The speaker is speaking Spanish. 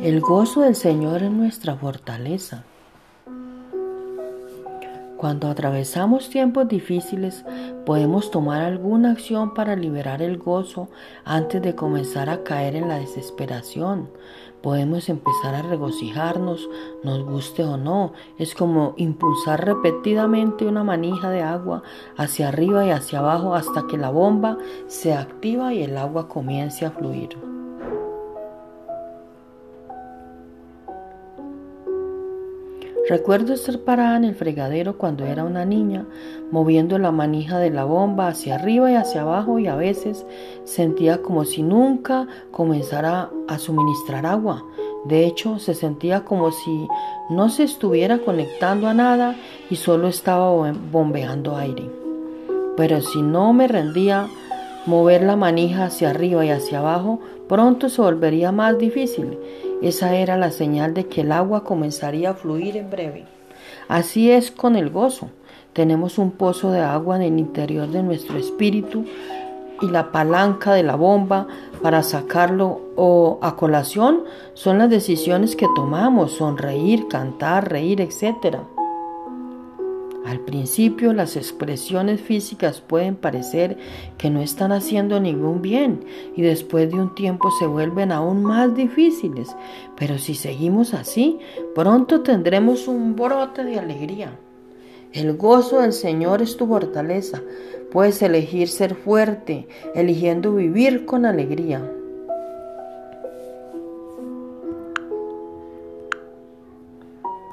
El gozo del Señor es nuestra fortaleza. Cuando atravesamos tiempos difíciles, podemos tomar alguna acción para liberar el gozo antes de comenzar a caer en la desesperación. Podemos empezar a regocijarnos, nos guste o no. Es como impulsar repetidamente una manija de agua hacia arriba y hacia abajo hasta que la bomba se activa y el agua comience a fluir. Recuerdo estar parada en el fregadero cuando era una niña, moviendo la manija de la bomba hacia arriba y hacia abajo y a veces sentía como si nunca comenzara a suministrar agua. De hecho, se sentía como si no se estuviera conectando a nada y solo estaba bombeando aire. Pero si no me rendía mover la manija hacia arriba y hacia abajo, pronto se volvería más difícil esa era la señal de que el agua comenzaría a fluir en breve. Así es con el gozo. Tenemos un pozo de agua en el interior de nuestro espíritu y la palanca de la bomba para sacarlo o a colación son las decisiones que tomamos, sonreír, cantar, reír, etcétera. Al principio las expresiones físicas pueden parecer que no están haciendo ningún bien y después de un tiempo se vuelven aún más difíciles, pero si seguimos así, pronto tendremos un brote de alegría. El gozo del Señor es tu fortaleza. Puedes elegir ser fuerte, eligiendo vivir con alegría.